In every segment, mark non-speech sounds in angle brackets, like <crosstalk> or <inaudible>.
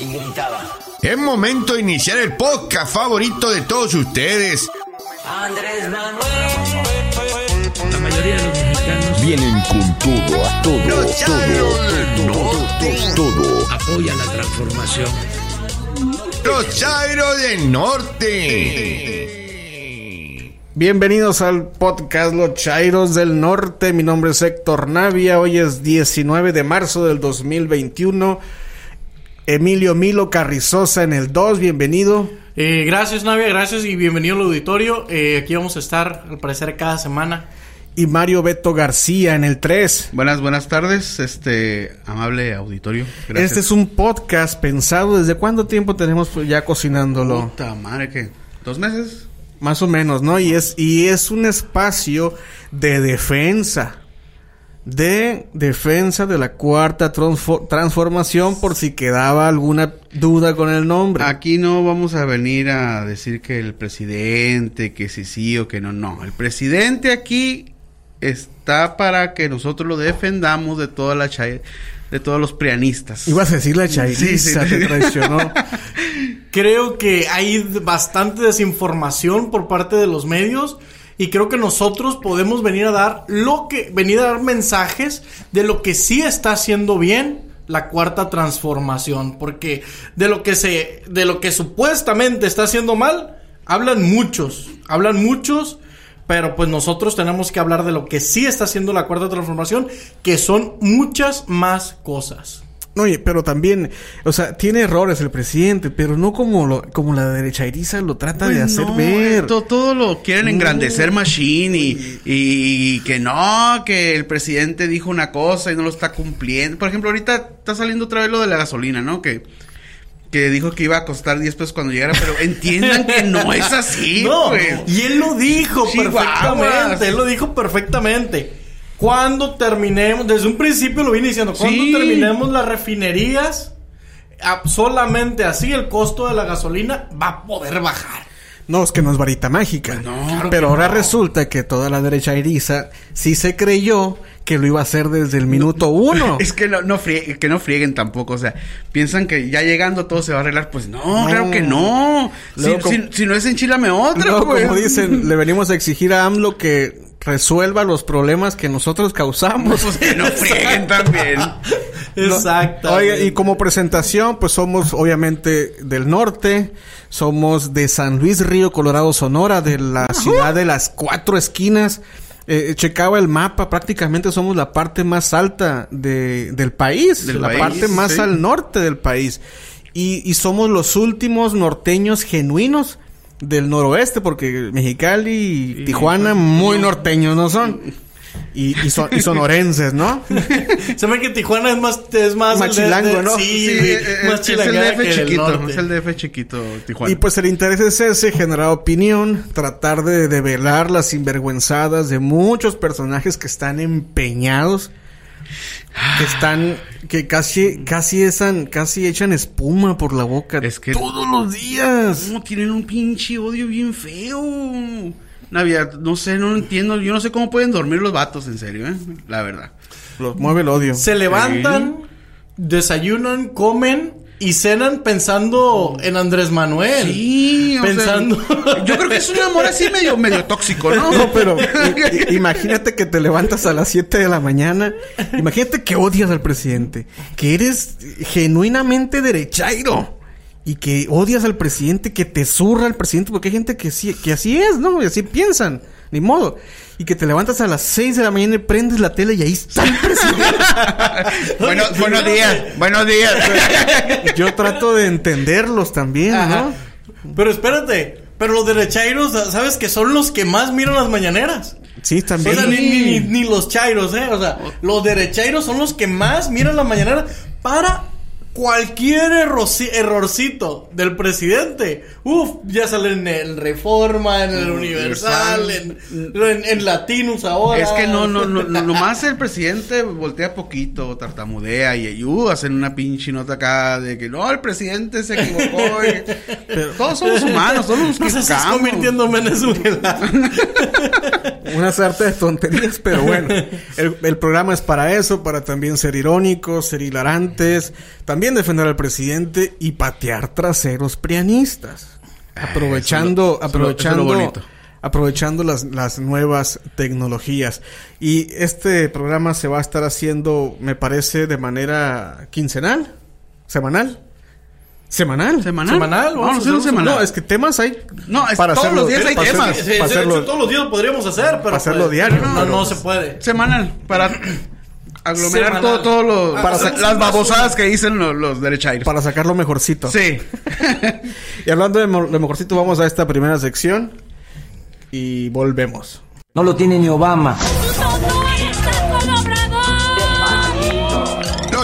y gritaba. Es momento de iniciar el podcast favorito de todos ustedes. Andrés Manuel. La mayoría de los mexicanos Vienen con todo, a todo, todo, Norte. todo, todo. apoyan la transformación. Los Chairos del Norte. Bienvenidos al podcast Los Chairos del Norte. Mi nombre es Héctor Navia. Hoy es 19 de marzo del 2021. Emilio Milo Carrizosa en el 2. Bienvenido. Eh, gracias Navia, gracias y bienvenido al auditorio. Eh, aquí vamos a estar al parecer cada semana. Y Mario Beto García en el 3. Buenas, buenas tardes, este amable auditorio. Gracias. Este es un podcast pensado. ¿Desde cuánto tiempo tenemos pues, ya cocinándolo? Puta madre, ¿qué? ¿Dos meses? Más o menos, ¿no? Y es, y es un espacio de defensa. De defensa de la cuarta transfo- transformación por si quedaba alguna duda con el nombre. Aquí no vamos a venir a decir que el presidente, que sí sí o que no, no. El presidente aquí está para que nosotros lo defendamos de toda la chai- de todos los prianistas. Ibas a decir la chairiza, Sí, sí. te traicionó. Creo que hay bastante desinformación por parte de los medios y creo que nosotros podemos venir a dar lo que venir a dar mensajes de lo que sí está haciendo bien la cuarta transformación, porque de lo que se de lo que supuestamente está haciendo mal hablan muchos, hablan muchos pero pues nosotros tenemos que hablar de lo que sí está haciendo la cuarta transformación, que son muchas más cosas. Oye, pero también, o sea, tiene errores el presidente, pero no como lo, como la derechairiza lo trata de Pues hacer no, ver. to- Todo, lo quieren engrandecer Machine y, y que no, que el presidente dijo una cosa y no lo está cumpliendo. Por ejemplo, ahorita está saliendo otra vez lo de la gasolina, ¿no? Que, que dijo que iba a costar 10 pesos cuando llegara, pero entiendan que no es así, <laughs> No, pues. y él lo dijo perfectamente, él lo dijo perfectamente. Cuando terminemos, desde un principio lo vine diciendo, cuando Sí. terminemos las refinerías, solamente así el costo de la gasolina va a poder bajar. No, es que no es varita mágica. Pues no, pero ahora resulta que toda la derechairiza sí se creyó que lo iba a hacer desde el minuto uno. <laughs> Es que no, frie- que no frieguen tampoco, o sea, piensan que ya llegando todo se va a arreglar, pues no, claro que no. Si, Luego, como- si- si no es enchilame otra, No, pues. como dicen, le venimos a exigir a AMLO que resuelva los problemas que nosotros causamos. Pues que no <laughs> frieguen también. Exacto. Oiga, y como presentación, pues somos obviamente del norte, somos de San Luis Río, Colorado, Sonora, de la ciudad de las cuatro esquinas. Eh, checaba el mapa, prácticamente somos la parte más alta de, del país, Del la país, parte más sí. al norte del país. Y, y somos los últimos norteños genuinos del noroeste, porque Mexicali y, Tijuana muy norteños no son. Y, y, son, y sonorenses, ¿no? <laughs> Se ve que Tijuana es más, es más, Más el de- chilango, de- ¿no? Sí, eh, más es el DF que chiquito, es el DF chiquito, Tijuana. Y pues el interés es ese, generar opinión, tratar de develar las sinvergüenzadas de muchos personajes que están empeñados, que están, que casi, casi echan, casi echan espuma por la boca Es que- todos los días. No, tienen un pinche odio bien feo. Navidad, no sé, no lo entiendo. Yo no sé cómo pueden dormir los vatos, en serio, ¿eh? La verdad. Los mueve el odio. Se levantan, desayunan, comen y cenan pensando en Andrés Manuel. Sí, o sea, Pensando. <laughs> yo creo que es un amor así medio, medio tóxico, ¿no? <laughs> No, pero <laughs> imagínate que te levantas a las 7 de la mañana. Imagínate que odias al presidente. Que eres genuinamente derechairo. Y que odias al presidente, que te zurra al presidente. Porque hay gente que, sí, que así es, ¿no? Y así piensan. Ni modo. Y que te levantas a las 6 de la mañana y prendes la tele y ahí está el presidente. <laughs> Bueno, <laughs> buenos días, buenos días. <laughs> Yo trato de entenderlos también, Ajá. ¿no? Pero espérate, pero los derechairos, ¿sabes que son los que más miran las mañaneras? Sí, O también. sea, ni, ni- ni los chairos, ¿eh? O sea, los derechairos son los que más miran la mañanera para cualquier errorcito del presidente. Uf, ya sale en el Reforma, en el Universal, en, en, en Latinus ahora. Es que no, no, no, no, <laughs> nomás el presidente voltea poquito, tartamudea y, uh, hacen una pinche nota acá de que no, el presidente se equivocó. y- <laughs> Pero todos somos humanos, todos nos No se estás equivocamos. convirtiendo en Venezuela. <laughs> una sarta de tonterías, pero bueno, el, el programa es para eso, para también ser irónicos, ser hilarantes, también defender al presidente y patear traseros prianistas. Aprovechando, eso eso lo aprovechando, bonito. aprovechando las, las nuevas tecnologías. Y este programa se va a estar haciendo, me parece, de manera quincenal, semanal. Semanal. ¿Semanal? Semanal, No, vamos a no, hacer un No, es que temas hay. No, es todos los días hay para temas. hacerlo- para hacerlo- hecho, todos los días lo podríamos hacer, pero. Para hacerlo pues, diario, No, pero- no se puede. Semanal. Para <clears throat> aglomerar Semanal. todo, todo lo, Para para las babosadas que dicen los, los derechairos. para sacar lo mejorcito. Sí. <laughs> Y hablando de lo mejorcito, vamos a esta primera sección y volvemos. No lo tiene ni Obama.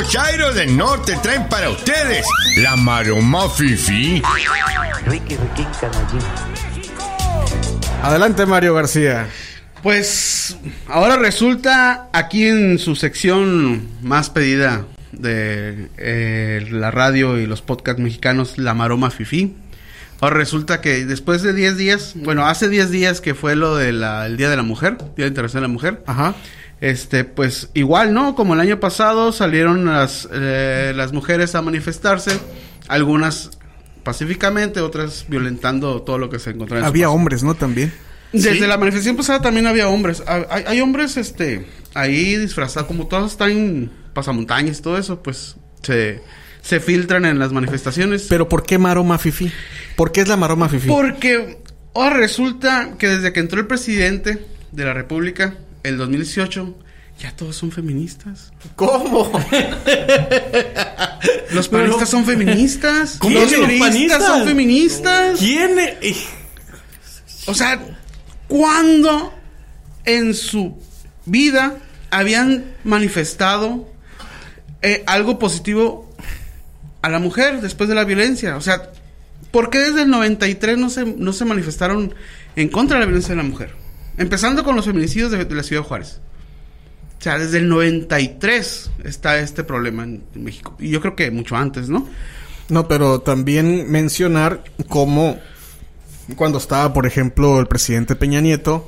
Los Chairos del Norte traen para ustedes la maroma fifi. Adelante, Mario García. Pues ahora resulta aquí en su sección más pedida de eh, la radio y los podcasts mexicanos, La Maroma Fifi. Ahora resulta que después de 10 días, bueno, hace 10 días que fue lo del Día de la Mujer, Día Internacional de la Mujer, Ajá. Este, pues igual, ¿no? Como el año pasado salieron las, eh, las mujeres a manifestarse, algunas pacíficamente, otras violentando todo lo que se encontraba en su Había paso. hombres, ¿no? También. Desde Sí. la manifestación pasada también había hombres. Ha- Hay, hay hombres, este, ahí disfrazados, como todos están pasamontañas y todo eso, pues se, se filtran en las manifestaciones. Pero ¿por qué maroma fifi? ¿Por qué es la maroma fifi? Porque ahora resulta que desde que entró el presidente de la República, el 2018, ya todos son feministas. ¿Cómo? Los Pero- panistas son feministas. ¿Cómo los panistas panistas? son feministas. ¿Quién? es? O sea, ¿cuándo en su vida habían manifestado eh, algo positivo a la mujer después de la violencia? O sea, ¿por qué desde el 93 no se, no se manifestaron en contra de la violencia de la mujer? Empezando con los feminicidios de, la ciudad de Juárez. O sea, desde el 93 está este problema en México. Y yo creo que mucho antes, ¿no? No, pero también mencionar cómo cuando estaba, por ejemplo, el presidente Peña Nieto,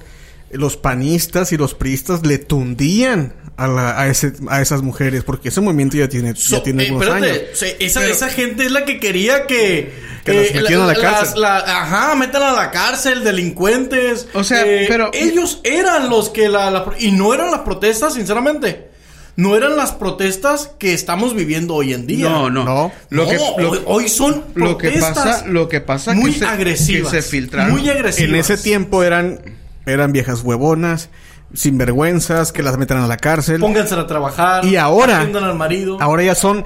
los panistas y los priistas le tundían a, la- a, ese, a esas mujeres, porque ese movimiento ya tiene, ya tiene eh, algunos espérate, años. se- esa, Pero- esa gente es la que quería que... Que las metieran a la cárcel. la- ajá, metan a la cárcel, delincuentes. O sea, Eh, pero- Ellos eran los que la, la- Y no eran las protestas, sinceramente. No eran las protestas que estamos viviendo hoy en día. No, no. No. Lo No, que, lo- hoy, son lo que protestas pasa, lo que pasa muy que se, agresivas. que se filtraron. Muy agresivas. En ese tiempo eran, eran viejas huevonas, sinvergüenzas, que las metan a la cárcel. Pónganse a trabajar. Y ahora- al marido. Ahora ya son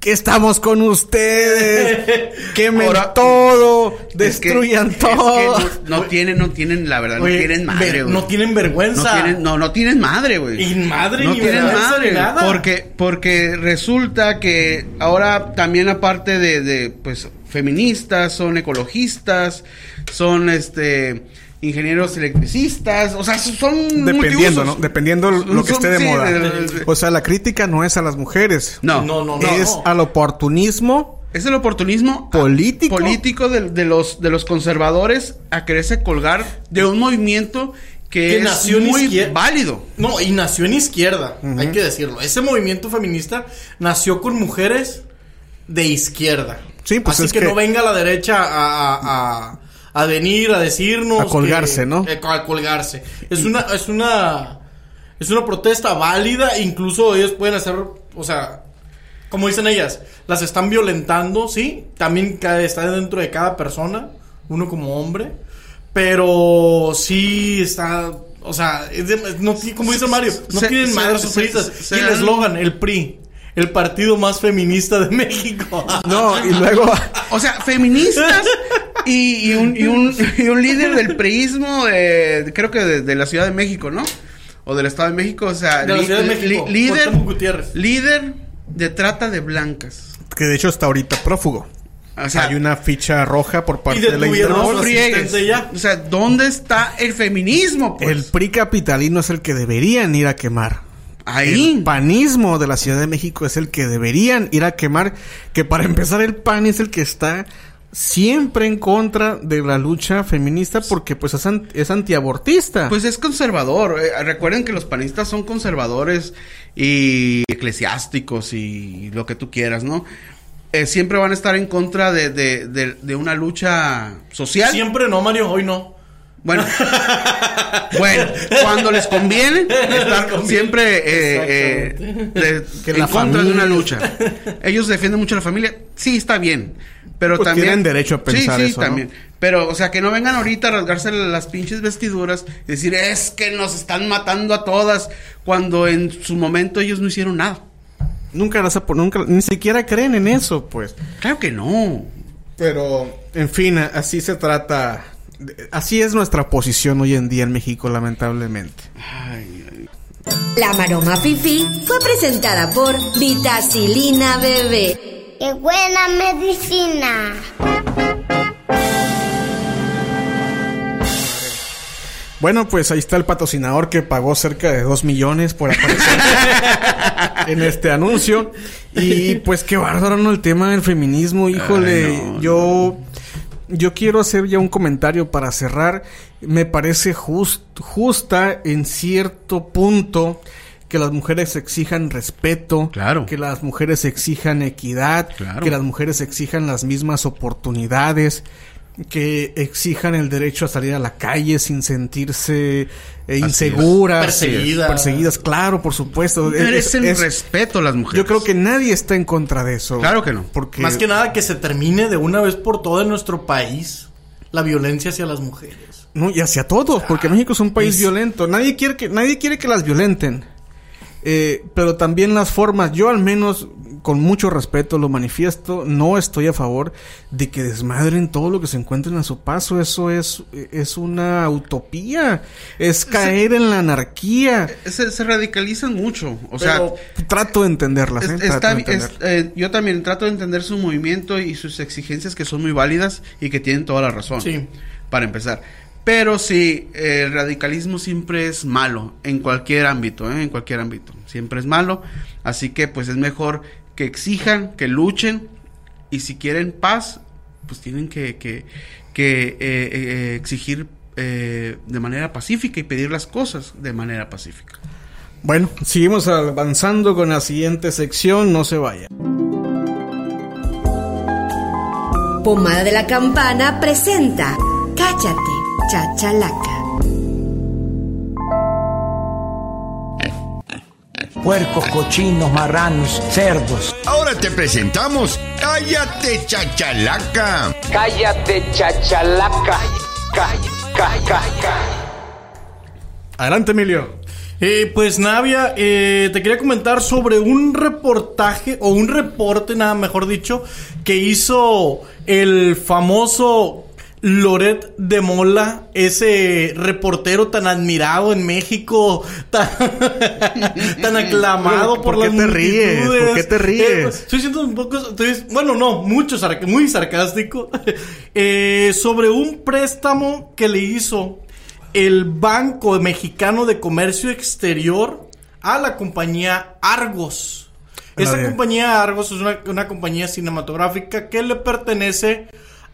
que estamos con ustedes, <laughs> quemen Ahora- todo, Es que- destruyan es que todo. no, no tienen, no tienen, la verdad, Oye, no tienen madre, güey. no tienen vergüenza. No tienen, no, no tienen madre, güey. Y madre no ni tienen madre ni nada. porque porque resulta que ahora también aparte de, de pues feministas son ecologistas son este ingenieros electricistas o sea son Dependiendo, multiusos. ¿no? Dependiendo lo que Son- esté de sí, moda. de- de- de- O sea, la crítica no es a las mujeres. no No, no, no. es al oportunismo es el oportunismo Político. político de, de los de los conservadores a quererse colgar de un movimiento que, Que es nació muy izquier- válido No, y nació en izquierda, hay que decirlo. Ese movimiento feminista nació con mujeres de izquierda. Sí, pues Así es que, que- no venga la derecha a, a, a, a venir a decirnos. A colgarse, que- ¿no? eh, a colgarse. Es una, es una, es una protesta válida. Incluso ellos pueden hacer, o sea, como dicen ellas, las están violentando, sí. También está dentro de cada persona, uno como hombre. Pero sí está, o sea, es de- no, como dice Mario, no Se- tienen madres se- Y el eslogan, el PRI, el partido más feminista de <laughs> México. No, y luego O sea, feministas y, y un, y, un, y un líder del priismo, de, creo que de, de la Ciudad de México, ¿no? O del Estado de México, o sea, De la li- Ciudad de li- México, líder, Gutiérrez. líder de trata de blancas. que de hecho está ahorita prófugo. O sea, Hay una ficha roja por parte Y de la Interpol. O sea, ¿dónde está el feminismo? Pues? El PRI capitalino es el que deberían ir a quemar. Ahí. El panismo de la Ciudad de México es el que deberían ir a quemar. Que para empezar, el PAN es el que está siempre en contra de la lucha feminista porque pues es, an- es antiabortista. Pues es conservador. Eh, recuerden que los panistas son conservadores y eclesiásticos y lo que tú quieras, ¿no? Eh, siempre van a estar en contra de, de, de- de una lucha social. Siempre no, Mario, hoy no. Bueno, <laughs> bueno, cuando les conviene <laughs> estar siempre eh, eh, de- Que en la contra de una lucha. Ellos defienden mucho a la familia. Sí, está bien. Pero Pues también. tienen derecho a pensar sí, sí, eso, ¿no? también. Pero, o sea, que no vengan ahorita a rasgarse las pinches vestiduras y decir, es que nos están matando a todas, cuando en su momento ellos no hicieron nada. Nunca las nunca, ni siquiera creen en eso, pues. Claro que no. Pero, en fin, así se trata. Así es nuestra posición hoy en día en México, lamentablemente. La Maroma Fifi fue presentada por Vitacilina Bebé. ¡Qué buena medicina! Bueno, pues ahí está el patrocinador que pagó cerca de 2 millones por aparecer <laughs> en este anuncio. Y pues qué bárbaro, ¿no? El tema del feminismo, híjole. Ay, no, yo, yo quiero hacer ya un comentario para cerrar. Me parece just- justa en cierto punto que las mujeres exijan respeto, Claro. que las mujeres exijan equidad, Claro. que las mujeres exijan las mismas oportunidades, que exijan el derecho a salir a la calle sin sentirse eh, inseguras, Perseguidas. perseguidas, claro, por supuesto. Es- Merecen es- respeto las mujeres. yo creo que nadie está en contra de eso. Claro que no. Porque Más que nada que se termine de una vez por todas en nuestro país la violencia hacia las mujeres. No, y hacia todos, porque México es un país es- violento. Nadie quiere que, nadie quiere que las violenten. Eh, pero también las formas, yo al menos con mucho respeto lo manifiesto, no estoy a favor de que desmadren todo lo que se encuentren a su paso. Eso es, es una utopía. Es caer en la anarquía. Se, se radicalizan mucho. O sea, Pero trato de entenderlas. ¿eh? Está de es- eh, yo también trato de entender su movimiento y sus exigencias que son muy válidas y que tienen toda la razón. Sí. Para empezar. Pero sí, eh, el radicalismo siempre es malo en cualquier ámbito, ¿eh? en cualquier ámbito. Siempre es malo. Así que pues es mejor que exijan, que luchen y si quieren paz, pues tienen que, que, que, eh, eh, exigir eh, de manera pacífica y pedir las cosas de manera pacífica. Bueno, seguimos avanzando con la siguiente sección. No se vaya. Pomada de la Campana presenta Cállate, chachalaca. Puercos, cochinos, marranos, cerdos. Ahora te presentamos Cállate Chachalaca. Cállate, chachalaca. Adelante, Emilio. Eh, pues Navia, eh, te quería comentar sobre un reportaje, o un reporte, nada mejor dicho, que hizo el famoso Loret de Mola, ese reportero tan admirado en México, tan, <laughs> tan aclamado ¿Por por, qué las te ríes? multitudes. ¿Por qué te ríes? Eh, estoy siendo un poco, estoy- bueno, no, mucho, muy sarcástico, <laughs> eh, sobre un préstamo que le hizo el Banco Mexicano de Comercio Exterior a la compañía Argos. Esa compañía Argos es una, una compañía cinematográfica que le pertenece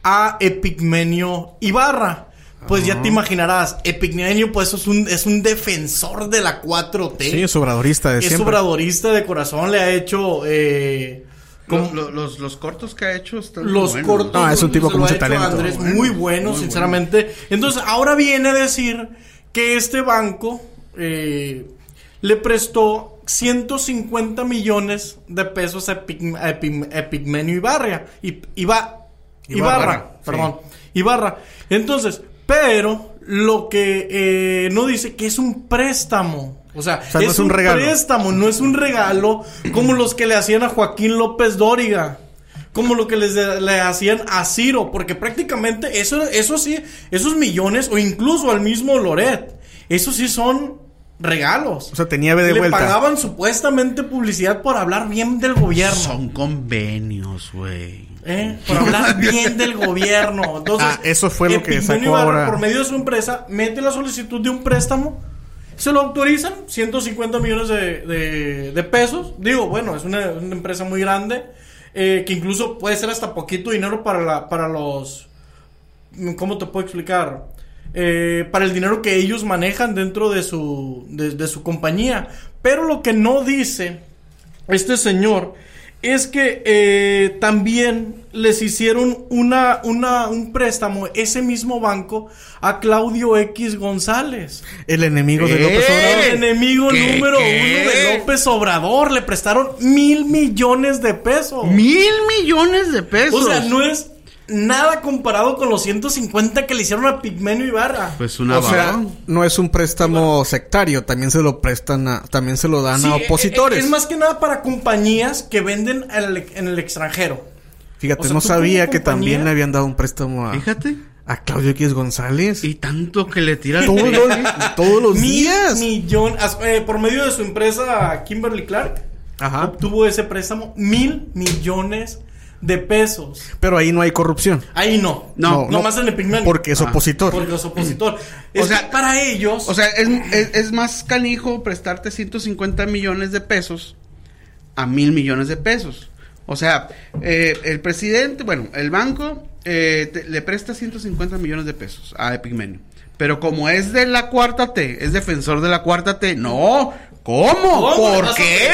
a Epigmenio Ibarra. Pues ya te imaginarás, Epigmenio pues es un, es un defensor de la 4T. Sí, es obradorista de es siempre. obradorista de corazón, le ha hecho... Eh, los, los cortos que ha hecho están los buenos. cortos. No, es un tipo con mucho talento. Andrés, Muy muy bueno, muy sinceramente. Entonces, ahora viene a decir que este banco eh, le prestó 150 millones de pesos a, Epig- a Epig- a Epigmenio Ibarra. Iba- Ibarra, Ibarra, perdón. Ibarra. Entonces, pero lo que eh, no dice que es un préstamo. O sea, sea, no es, es un un, regalo. préstamo, no es un regalo como los que le hacían a Joaquín López Dóriga. Como lo que les de- le hacían a Ciro. Porque prácticamente eso, eso sí, esos millones, o incluso al mismo Loret, eso sí son regalos. O sea, tenía B de Le vuelta. pagaban supuestamente publicidad por hablar bien del gobierno. Son convenios, güey. ¿eh? Por hablar <laughs> bien del gobierno. Entonces, Ah, eso fue lo que sacó Ibarra, ahora. Por medio de su empresa, mete la solicitud de un préstamo. Se lo autorizan, 150 millones de, de- de pesos. Digo, bueno, es una, una empresa muy grande. eh, que incluso puede ser hasta poquito dinero para, la, para los... ¿Cómo te puedo explicar? Eh, para el dinero que ellos manejan dentro de su, de, de su compañía. Pero lo que no dice este señor es que eh, también les hicieron una, una, un préstamo, ese mismo banco, a Claudio X González. El enemigo de. López Obrador. El enemigo ¿Qué? número ¿Qué? uno de López Obrador. Le prestaron mil millones de pesos. Mil millones de pesos. O sea, no es nada comparado con los 150 que le hicieron a Pigmenio Ibarra. Pues una O sea, no es un préstamo sectario, también se lo prestan a, también se lo dan Sí, a eh, opositores. eh, Es más que nada para compañías que venden en el, en el extranjero. Fíjate, o sea, no sabía que compañía- también le habían dado un préstamo a, Fíjate. a Claudio X González. Y tanto que le tira todos, los, todos los Mil días. millón- eh, por medio de su empresa Kimberly Clark, Ajá. obtuvo ese préstamo mil millones de pesos. Pero ahí no hay corrupción. Ahí no. No, no, más en el. Porque es Ah. opositor. Porque es opositor. Es sea, para ellos. O sea, es, es- es más canijo prestarte 150 millones de pesos a mil millones de pesos. O sea, eh, el presidente, bueno, el banco eh, te- le presta 150 millones de pesos a Epigmenio. Pero como es de la cuarta T, es defensor de la cuarta T, no. ¿Cómo? ¿Cómo le ¿Por qué?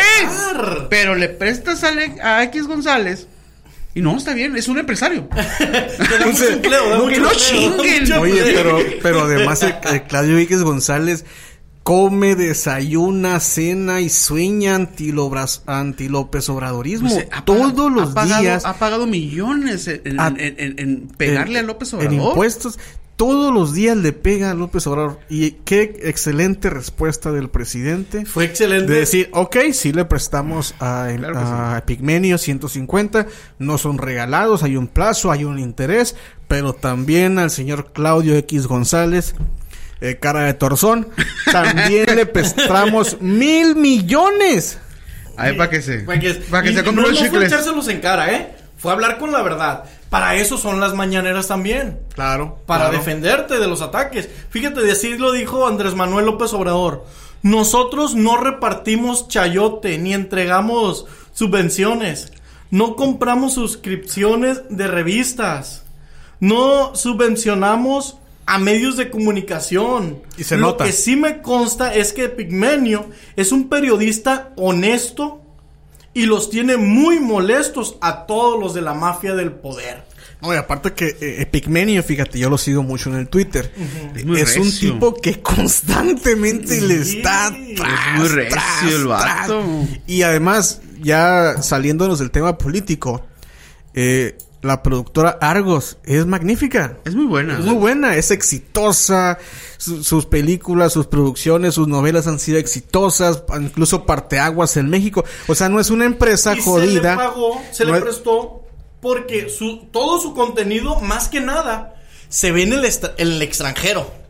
Pero le prestas a, Le- a X González y no, está bien, es un empresario. <laughs> empleo, no, mucho que no empleo, da chinguen. Oye, pero, pero además el, el Claudio X González come, desayuna, cena y sueña anti-Lobras- anti-López Obradorismo. Pues, eh, ha pagado- Todos los ha pagado- días. Ha pagado millones en, en- A- en- en- en pegarle en- a López En Obrador. impuestos. Todos los días le pega a López Obrador. Y qué excelente respuesta del presidente. Fue excelente. De decir, ok, sí le prestamos a, Claro que a Pigmenio 150, no son regalados, hay un plazo, hay un interés, pero también al señor Claudio X González, eh, cara de torzón, <laughs> también le prestamos mil millones. Ahí para que se. Para que, Para que y se compre no, los no fue chicles. echárselos en cara, ¿eh? Fue hablar con la verdad. Para eso son las mañaneras también. Claro. Para claro. defenderte de los ataques. Fíjate, de así lo dijo Andrés Manuel López Obrador. Nosotros no repartimos chayote ni entregamos subvenciones. No compramos suscripciones de revistas. No subvencionamos a medios de comunicación. Y se Lo nota. que sí me consta es que Pigmenio es un periodista honesto y los tiene muy molestos a todos los de la mafia del poder. No, y aparte que eh, Pigmenio, fíjate, yo lo sigo mucho en el Twitter. Es un tipo que constantemente le está es tras, muy recio tras, el vato. tras. Y además, ya saliéndonos del tema político, eh, la productora Argos es magnífica. Es muy buena. Es muy buena, es exitosa. Su- sus películas, sus producciones, sus novelas han sido exitosas, incluso parteaguas en México. O sea, no es una empresa y jodida. se le pagó, se No le es- prestó porque su, todo su contenido, más que nada, se ve en el, extra- en el extranjero.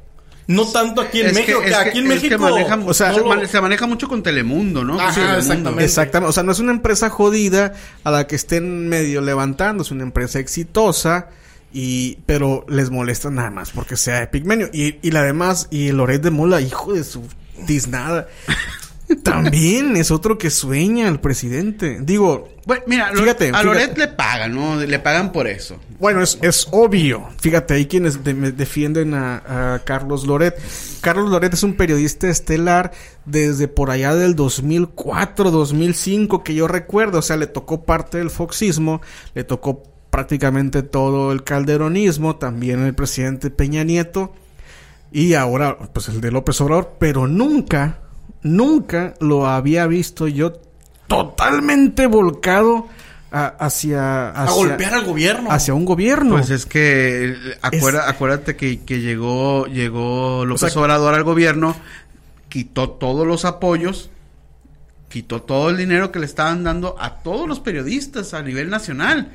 No tanto aquí en Es México, que, es que- aquí en es que México. maneja- o sea, no se, lo- mane- se maneja mucho con Telemundo, ¿no? Ajá, Con Telemundo. exactamente. Exactamente. O sea, no es una empresa jodida a la que estén medio levantando. Es una empresa exitosa. Y, pero les molesta nada más porque sea de Pigmenio. Y, y la demás, y Loret de Mola, hijo de su tiznada. <laughs> También es otro que sueña el presidente. Digo, Bueno, mira, Lo- Fíjate, a Loret fíjate. le pagan, ¿no? Le pagan por eso. Bueno, es, es obvio. Fíjate, hay quienes defienden a, a Carlos Loret. Carlos Loret es un periodista estelar desde por allá del 2004, 2005, que yo recuerdo. O sea, le tocó parte del foxismo, le tocó prácticamente todo el calderonismo, también el presidente Peña Nieto y ahora, pues el de López Obrador, pero nunca, nunca lo había visto yo totalmente volcado a- hacia, a golpear al gobierno. hacia un gobierno. Pues es que acuerda- acuérdate que, que llegó llegó López Obrador al gobierno, quitó todos los apoyos, quitó todo el dinero que le estaban dando a todos los periodistas a nivel nacional.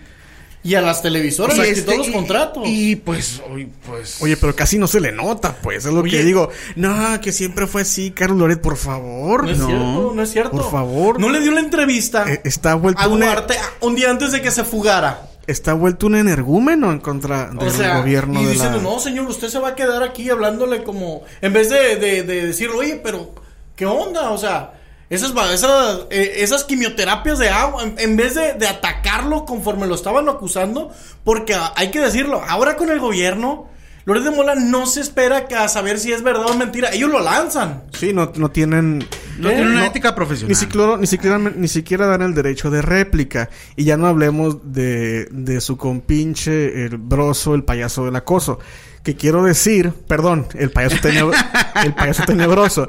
Y a las televisoras, Y les este- quitó los y- contratos. Y, pues, hoy, pues Oye, pero casi no se le nota, pues. Es lo Oye. que digo. No, que siempre fue así, Carlos Loret, por favor. no es cierto, no es cierto. Por favor. No le dio la entrevista Eh, está vuelto a un Duarte un día antes de que se fugara. está vuelto un energúmeno en contra del O sea, gobierno y de diciendo, la... no, señor, usted se va a quedar aquí hablándole como... En vez de, de, de decir, oye, pero, ¿qué onda? O sea, Esas, eh, esas quimioterapias de agua, en, vez de, de atacarlo conforme lo estaban acusando, porque a- hay que decirlo, ahora con el gobierno, Loret de Mola no se espera que a saber si es verdad o mentira, ellos lo lanzan. Sí, no, no tienen... No tiene una ética profesional. Ni siquiera, ni, siquiera, ni siquiera dan el derecho de réplica. Y ya no hablemos de, de su compinche, el broso, el payaso del acoso. Que quiero decir, perdón, el payaso, tenebro- el payaso tenebroso.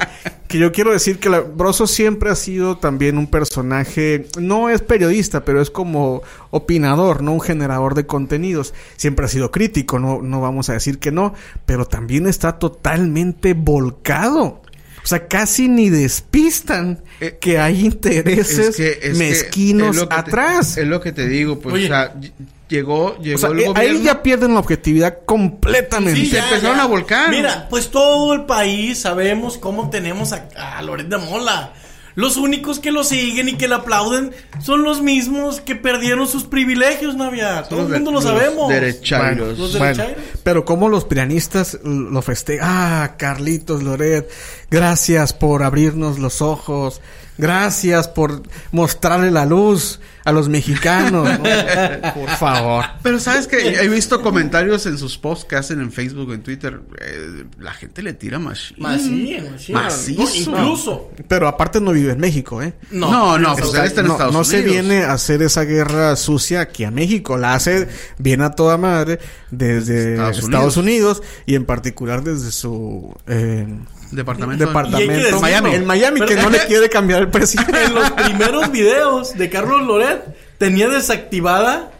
Que yo quiero decir que la, siempre ha sido también un personaje, no es periodista, pero es como opinador, no un generador de contenidos. Siempre ha sido crítico, no, no vamos a decir que no, pero también está totalmente volcado. O sea, casi ni despistan Eh, que hay intereses Es que- es que mezquinos es que te- atrás. es lo que te digo, pues, Oye. o sea, ll- llegó, llegó o sea, el eh, gobierno. ahí ya pierden la objetividad completamente. Sí, se empezaron a volcar. Mira, pues todo el país sabemos cómo tenemos a, a Loret de Mola. Los únicos que lo siguen y que le aplauden son los mismos que perdieron sus privilegios, Navia. Todo el mundo lo sabemos. Los derechairos. Los Bueno, derechairos. pero como los pianistas lo festejan. Ah, Carlitos Loret, gracias por abrirnos los ojos. Gracias por mostrarle la luz a los mexicanos. ¿no? <laughs> Por favor. Pero sabes que he visto comentarios en sus posts que hacen en Facebook, en Twitter. eh, la gente le tira machín. Macizo. Incluso. Pero aparte no vive en México, ¿eh? No, No, no, pues Está- él está en no, Estados no Unidos. se viene a hacer esa guerra sucia aquí a México. La hace bien a toda madre desde Estados Estados, Unidos. Unidos. y en particular desde su eh, Departamento. Y decirlo. Miami. En Miami, que no le <laughs> quiere cambiar el presidente. <laughs> En los primeros videos de Carlos Loret tenía desactivada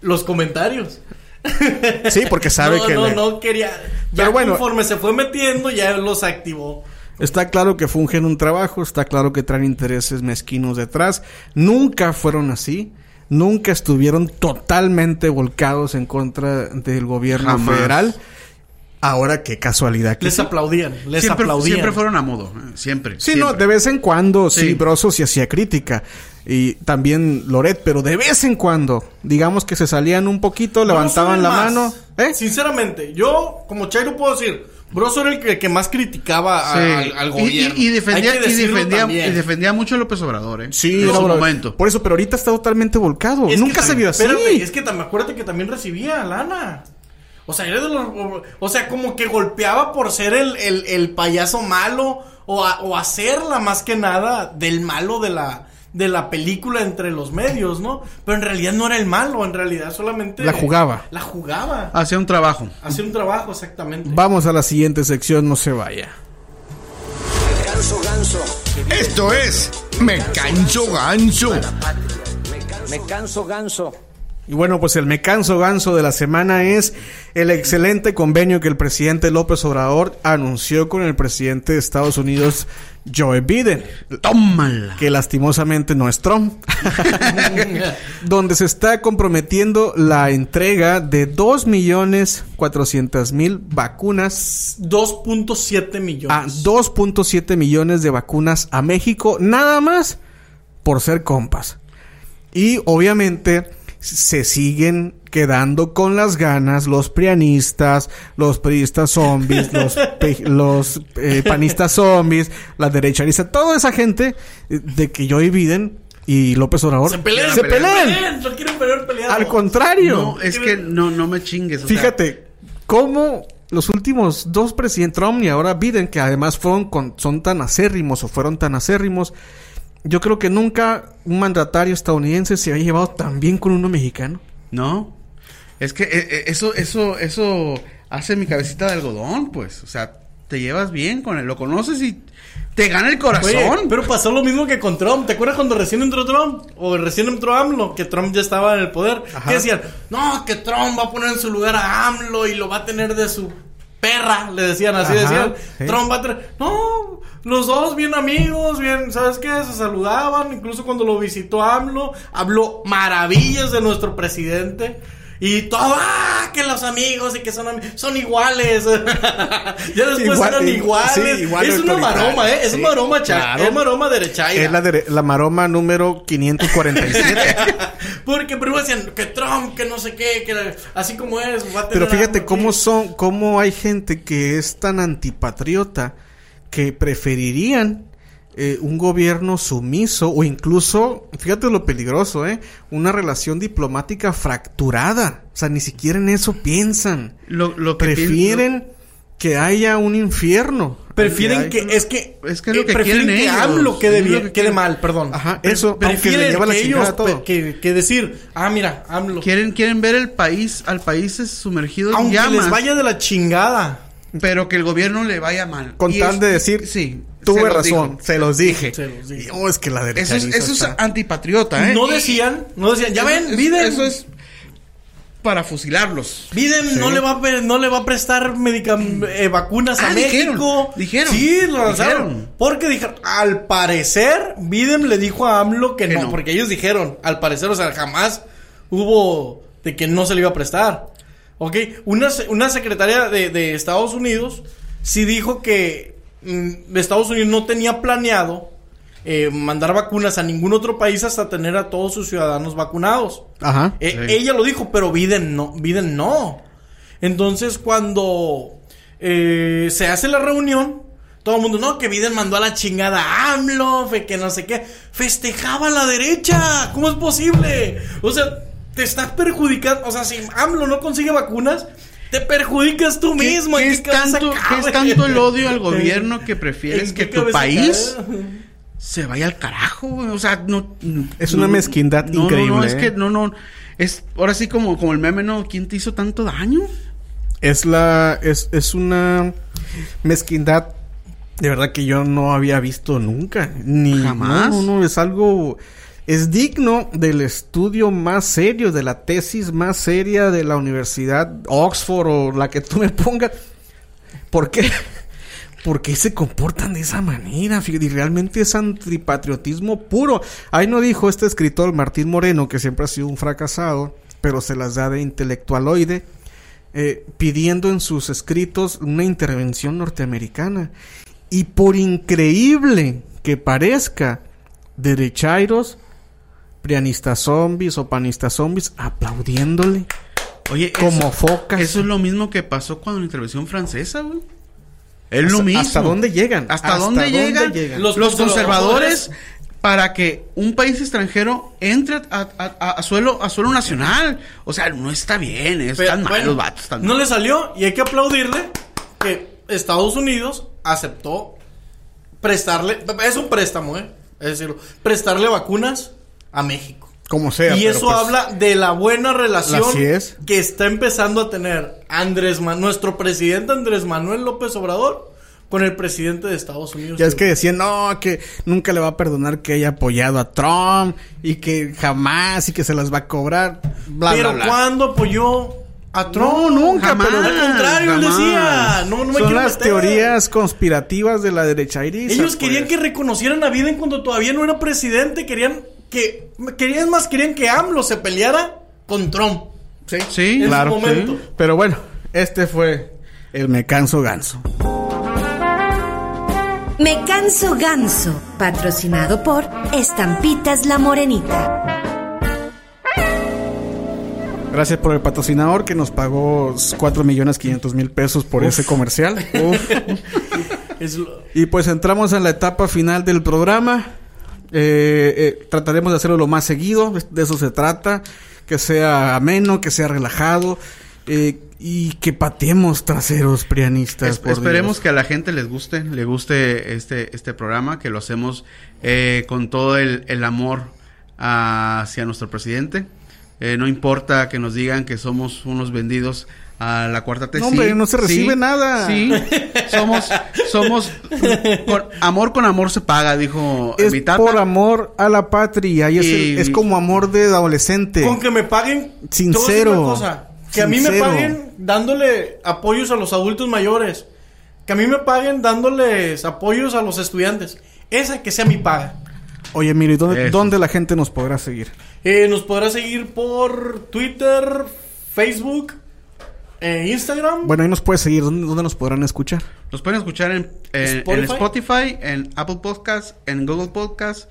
los comentarios. Sí, porque <laughs> sabe no, que no, le- no quería. Ya Pero bueno. conforme se fue metiendo, ya los activó. Está claro que fungen un trabajo, está claro que traen intereses mezquinos detrás. Nunca fueron así. Nunca estuvieron totalmente volcados en contra del gobierno Jamás. federal. Ahora qué casualidad que Les sí. aplaudían, les siempre, aplaudían. siempre fueron a modo. eh, Siempre. Sí, siempre. no, de vez en cuando sí, Sí. Broso sí hacía crítica. Y también Loret, pero de vez en cuando, digamos que se salían un poquito, levantaban la mano. ¿Eh? Sinceramente, yo como Chairo puedo decir, Broso era el que, que más criticaba Sí. al, gobierno. Y, y defendía, y, defendía, también. y defendía mucho a López Obrador, ¿eh? Sí, en era su momento. Por eso, pero ahorita está totalmente volcado. Es Nunca se vio así. espérate, es que también acuérdate que también recibía lana. O sea, era de los, o, o sea, como que golpeaba por ser el, el, el payaso malo o, a- o hacerla más que nada del malo de la de la película entre los medios, ¿no? Pero en realidad no era el malo, en realidad solamente La jugaba. La jugaba. Hacía un trabajo. Hacía un trabajo exactamente. Vamos a la siguiente sección, no se vaya. Esto es Me Canso Ganso. Me canso ganso. Y bueno, pues el me canso ganso de la semana es el excelente convenio que el presidente López Obrador anunció con el presidente de Estados Unidos, Joe Biden. Tómala. que lastimosamente no es Trump, <laughs> donde se está comprometiendo la entrega de 2.400.000 vacunas 2.7 millones. a 2.7 millones de vacunas a México, nada más por ser compas. Y obviamente se siguen quedando con las ganas los prianistas, los priistas zombies, los, pe- <laughs> los eh, panistas zombies, la derechariza, toda esa gente eh, de que Joe Biden y López Obrador se pelean, se pelean. pelean, pelear peleados. Al contrario. No, es que no, no me chingues. o sea, Fíjate cómo los últimos dos presidentes, Trump y ahora Biden, que además fueron con, son tan acérrimos o fueron tan acérrimos, yo creo que nunca un mandatario estadounidense se había llevado tan bien con uno mexicano. No. Es que eh, eh, eso, eso, eso hace mi cabecita de algodón, pues. O sea, te llevas bien con él, lo conoces y te gana el corazón. Oye, pero pasó lo mismo que con Trump. ¿Te acuerdas cuando recién entró Trump? O recién entró AMLO, que Trump ya estaba en el poder. Que decían, no, que Trump va a poner en su lugar a AMLO y lo va a tener de su perra. Le decían así, Ajá, decían. sí. Trump va a tener... No, los dos bien amigos, bien, ¿sabes qué? Se saludaban. Incluso cuando lo visitó AMLO, habló maravillas de nuestro presidente. Y todo, ah, que los amigos y que son son iguales. <laughs> ya después Igual- eran iguales. sí, igual es una maroma, ¿eh? Es Sí, maroma, claro. es maroma derechaira. Es la, la maroma número 547. <laughs> Porque primero decían que Trump, que no sé qué, que la- así como es, va a tener Pero fíjate algo cómo son, cómo hay gente que es tan antipatriota que preferirían eh, un gobierno sumiso o incluso, fíjate lo peligroso, ¿eh? Una relación diplomática fracturada. O sea, ni siquiera en eso piensan. Lo, lo que Prefieren que haya un infierno. Prefieren Que hay- que, es que, Es que es lo eh, que prefieren quieren que ellos. AMLO quede Es bien, que quede quieren. mal, perdón. Ajá, Pre- eso, aunque le prefieren lleva la que ellos, todo. que, que decir, ah, mira, AMLO. Quieren, quieren ver el país, al país sumergido en Aunque llamas. les vaya de la chingada. Pero que el gobierno le vaya mal. Con Y tal es- de decir, sí, tuve se razón, dijo. se los dije. Se los dije. Y, oh, es que la derecha Eso es, eso es antipatriota, ¿eh? No decían, no decían, ya ven, Biden. Eso es para fusilarlos. Biden no, le va a, no le va a prestar medicam- eh, vacunas a Ah, dijeron, México. dijeron, Sí, lo lanzaron. dijeron. Porque dijeron, al parecer, Biden le dijo a AMLO que, Que no, no. Porque ellos dijeron, al parecer, o sea, jamás hubo de que no se le iba a prestar. Ok, una, se- una secretaria de, de Estados Unidos sí dijo que mm, Estados Unidos no tenía planeado eh, mandar vacunas a ningún otro país hasta tener a todos sus ciudadanos vacunados. Ajá. Eh, Sí. Ella lo dijo, pero Biden no. Biden no. Entonces, cuando eh, se hace la reunión, todo el mundo, no, que Biden mandó a la chingada a AMLO, fe- que no sé qué. Festejaba a la derecha. ¿Cómo es posible? O sea, te estás perjudicando. O sea, si AMLO no consigue vacunas, te perjudicas tú ¿Qué, mismo. qué ¿En es qué cabeza tanto, qué es tanto el odio al <laughs> gobierno que prefieres ¿En que tu país cabe? se vaya al carajo? O sea, no... Es una mezquindad no, No, increíble, no, es ¿eh? que no, no... Es ahora sí como, como el meme, ¿no? ¿Quién te hizo tanto daño? Es la. Es, es una mezquindad. De verdad que yo no había visto nunca. Ni. Jamás. No, no, es algo. Es digno del estudio más serio, de la tesis más seria de la Universidad Oxford o la que tú me pongas. ¿Por qué? <laughs> ¿Por qué se comportan de esa manera? Y realmente es antipatriotismo puro. Ahí no dijo este escritor Martín Moreno, que siempre ha sido un fracasado, pero se las da de intelectualoide, eh, pidiendo en sus escritos una intervención norteamericana. Y por increíble que parezca, derechairos, prianistas zombies o panistas zombies aplaudiéndole Oye, como eso, focas. eso es lo mismo que pasó cuando la intervención francesa, güey. Es lo ¿Hasta- mismo. ¿Hasta dónde llegan? ¿Hasta, dónde, llegan? Los Los, conservadores conservadores para que un país extranjero entre a, a- a- a suelo a suelo nacional. O sea, no está bien, Pero, están mal bueno, los vatos. Están no mal. le salió y hay que aplaudirle que Estados Unidos aceptó prestarle, es un préstamo, ¿eh? Es decir, prestarle vacunas a México. Como sea. y eso pues, habla de la buena relación Así es. que está empezando a tener Andrés Ma- nuestro presidente Andrés Manuel López Obrador con el presidente de Estados Unidos. Ya es que decían, no, que nunca le va a perdonar que haya apoyado a Trump y que jamás y que se las va a cobrar. Bla, Pero bla, bla. ¿cuándo apoyó a Trump? No, nunca, Jamás, pero Al contrario, él decía, no, no me Son las meter. teorías conspirativas de la derecha irisa. Ellos querían pues. que reconocieran a Biden cuando todavía no era presidente. Querían que. Querían más, querían que AMLO se peleara con Trump. Sí, Sí, en claro. su momento. sí. Pero bueno, este fue el Me Canso Ganso. Me canso ganso, patrocinado por Estampitas La Morenita. Gracias por el patrocinador que nos pagó 4 millones 500 mil pesos por ese comercial. <laughs> Uf. Es lo- Y pues entramos en la etapa final del programa. Eh, eh, trataremos de hacerlo lo más seguido, de eso se trata. Que sea ameno, que sea relajado. eh, y que pateemos traseros prianistas. Es- por esperemos Dios. que a la gente les guste, le guste este, este programa, que lo hacemos eh, con todo el, el amor hacia nuestro presidente. Eh, no importa que nos digan que somos unos vendidos a la cuarta T. No, sí, hombre, no se sí, recibe nada. Sí, somos, somos, con, amor con amor se paga, dijo Es mi tata. por amor a la patria. Y es, el- Y- es como amor de adolescente. Con que me paguen. Sincero. cosa, que a mí me paguen dándole apoyos a los adultos mayores. Que a mí me paguen dándoles apoyos a los estudiantes. Esa que sea mi paga. Oye, mire, ¿dónde, Eso. dónde la gente nos podrá seguir? Eh, nos podrá seguir por Twitter, Facebook, eh, Instagram. Bueno, ahí nos puede seguir. ¿Dónde, dónde nos podrán escuchar? Nos pueden escuchar en, en- en Spotify. Spotify, en Apple Podcasts, en Google Podcasts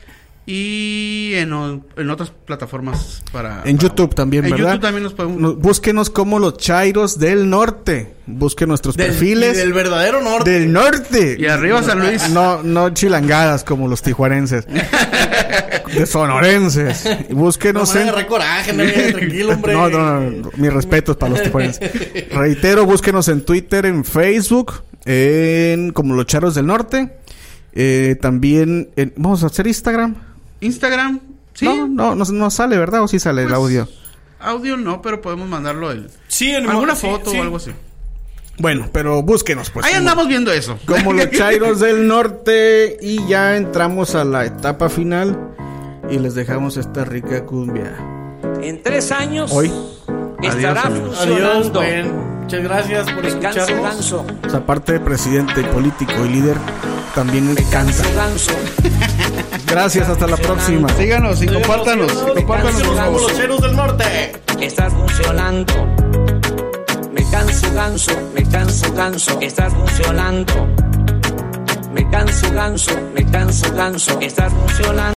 y en, en otras plataformas para... En para- YouTube también, En ¿verdad? YouTube también nos podemos... No- búsquenos como los Chairos del Norte. Busquen nuestros Del, perfiles. y del verdadero norte. Del norte. Y arriba San Luis. No, no chilangadas como los tijuarenses. <laughs> de sonorenses. No Búsquenos me en. agarré coraje, no tranquilo, hombre. No, no, no, mis respetos para los tijuarenses. Reitero, búsquenos en Twitter, en Facebook, en como los Charos del Norte. Eh, también en- vamos a hacer Instagram. Instagram, sí. No, no, no, no sale, ¿verdad? ¿O sí sale el Pues, audio? Audio no, pero podemos mandarlo el... Sí, en Alguna sí, foto sí. o algo así. Bueno, pero búsquenos, pues. Ahí como- andamos viendo eso. Como los <laughs> Chairos del Norte. Y ya entramos a la etapa final. Y les dejamos esta rica cumbia. En tres años Hoy. Estará Adiós, amigos. Adiós, funcionando. bueno. Muchas gracias por Me canso escucharnos. ganso. O sea, aparte de presidente, político y líder, también me cansa. canso ganso. <laughs> Gracias, hasta la próxima. Síganos y compártanos. Síganos, Compártanos, por favor. los del norte. Estás funcionando. Me canso ganso, me canso ganso. Estás funcionando. Me canso ganso, me canso ganso. Estás funcionando.